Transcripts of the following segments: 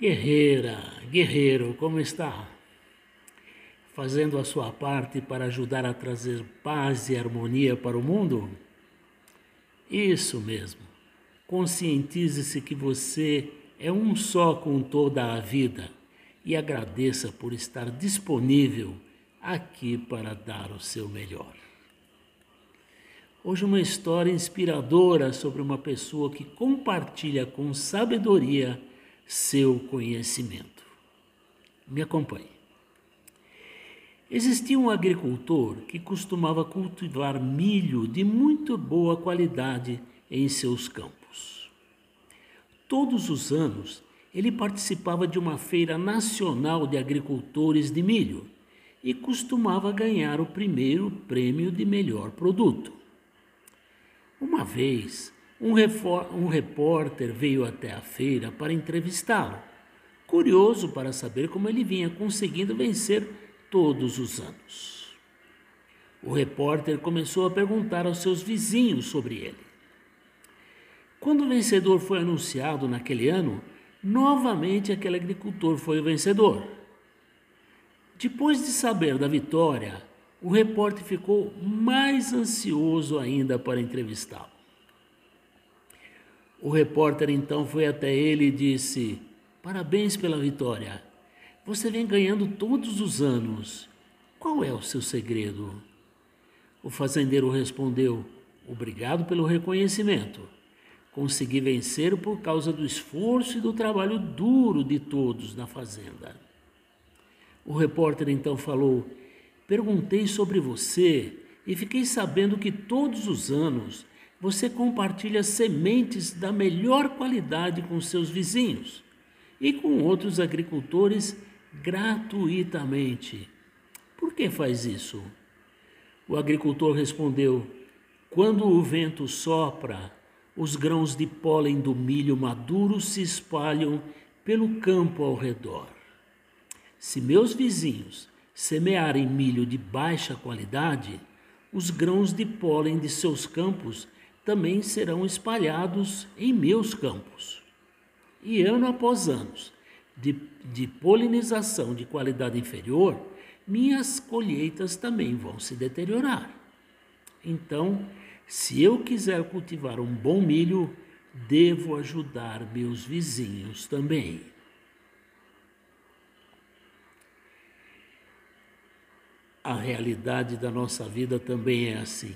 Guerreira, guerreiro, como está? Fazendo a sua parte para ajudar a trazer paz e harmonia para o mundo? Isso mesmo. Conscientize-se que você é um só com toda a vida e agradeça por estar disponível aqui para dar o seu melhor. Hoje, uma história inspiradora sobre uma pessoa que compartilha com sabedoria seu conhecimento. Me acompanhe. Existia um agricultor que costumava cultivar milho de muito boa qualidade em seus campos. Todos os anos, ele participava de uma feira nacional de agricultores de milho e costumava ganhar o primeiro prêmio de melhor produto. Uma vez, um, um repórter veio até a feira para entrevistá-lo, curioso para saber como ele vinha conseguindo vencer todos os anos. O repórter começou a perguntar aos seus vizinhos sobre ele. Quando o vencedor foi anunciado naquele ano, novamente aquele agricultor foi o vencedor. Depois de saber da vitória, o repórter ficou mais ansioso ainda para entrevistá-lo. O repórter então foi até ele e disse: Parabéns pela vitória. Você vem ganhando todos os anos. Qual é o seu segredo? O fazendeiro respondeu: Obrigado pelo reconhecimento. Consegui vencer por causa do esforço e do trabalho duro de todos na fazenda. O repórter então falou: Perguntei sobre você e fiquei sabendo que todos os anos você compartilha sementes da melhor qualidade com seus vizinhos e com outros agricultores gratuitamente. Por que faz isso? O agricultor respondeu: Quando o vento sopra, os grãos de pólen do milho maduro se espalham pelo campo ao redor. Se meus vizinhos semearem milho de baixa qualidade, os grãos de pólen de seus campos também serão espalhados em meus campos. E ano após ano, de, de polinização de qualidade inferior, minhas colheitas também vão se deteriorar. Então, se eu quiser cultivar um bom milho, devo ajudar meus vizinhos também. A realidade da nossa vida também é assim.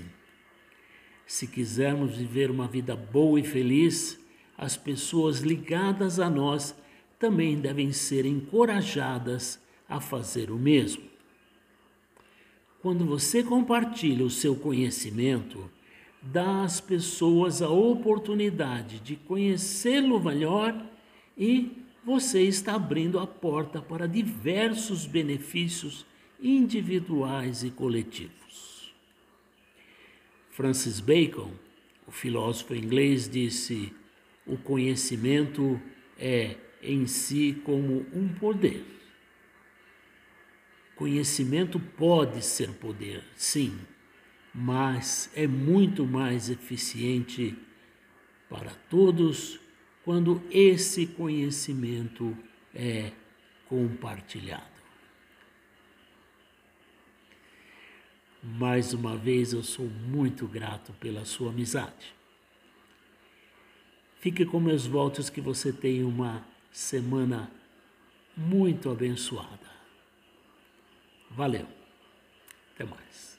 Se quisermos viver uma vida boa e feliz, as pessoas ligadas a nós também devem ser encorajadas a fazer o mesmo. Quando você compartilha o seu conhecimento, dá às pessoas a oportunidade de conhecê-lo melhor e você está abrindo a porta para diversos benefícios individuais e coletivos. Francis Bacon, o filósofo inglês, disse: o conhecimento é em si como um poder. Conhecimento pode ser poder, sim, mas é muito mais eficiente para todos quando esse conhecimento é compartilhado. Mais uma vez eu sou muito grato pela sua amizade. Fique com meus votos que você tenha uma semana muito abençoada. Valeu. Até mais.